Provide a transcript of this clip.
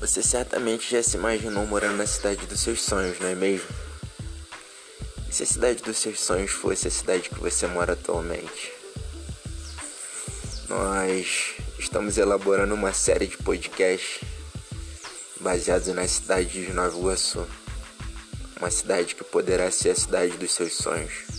Você certamente já se imaginou morando na cidade dos seus sonhos, não é mesmo? E se a cidade dos seus sonhos fosse a cidade que você mora atualmente? Nós estamos elaborando uma série de podcasts baseados na cidade de Nova Iguaçu, uma cidade que poderá ser a cidade dos seus sonhos.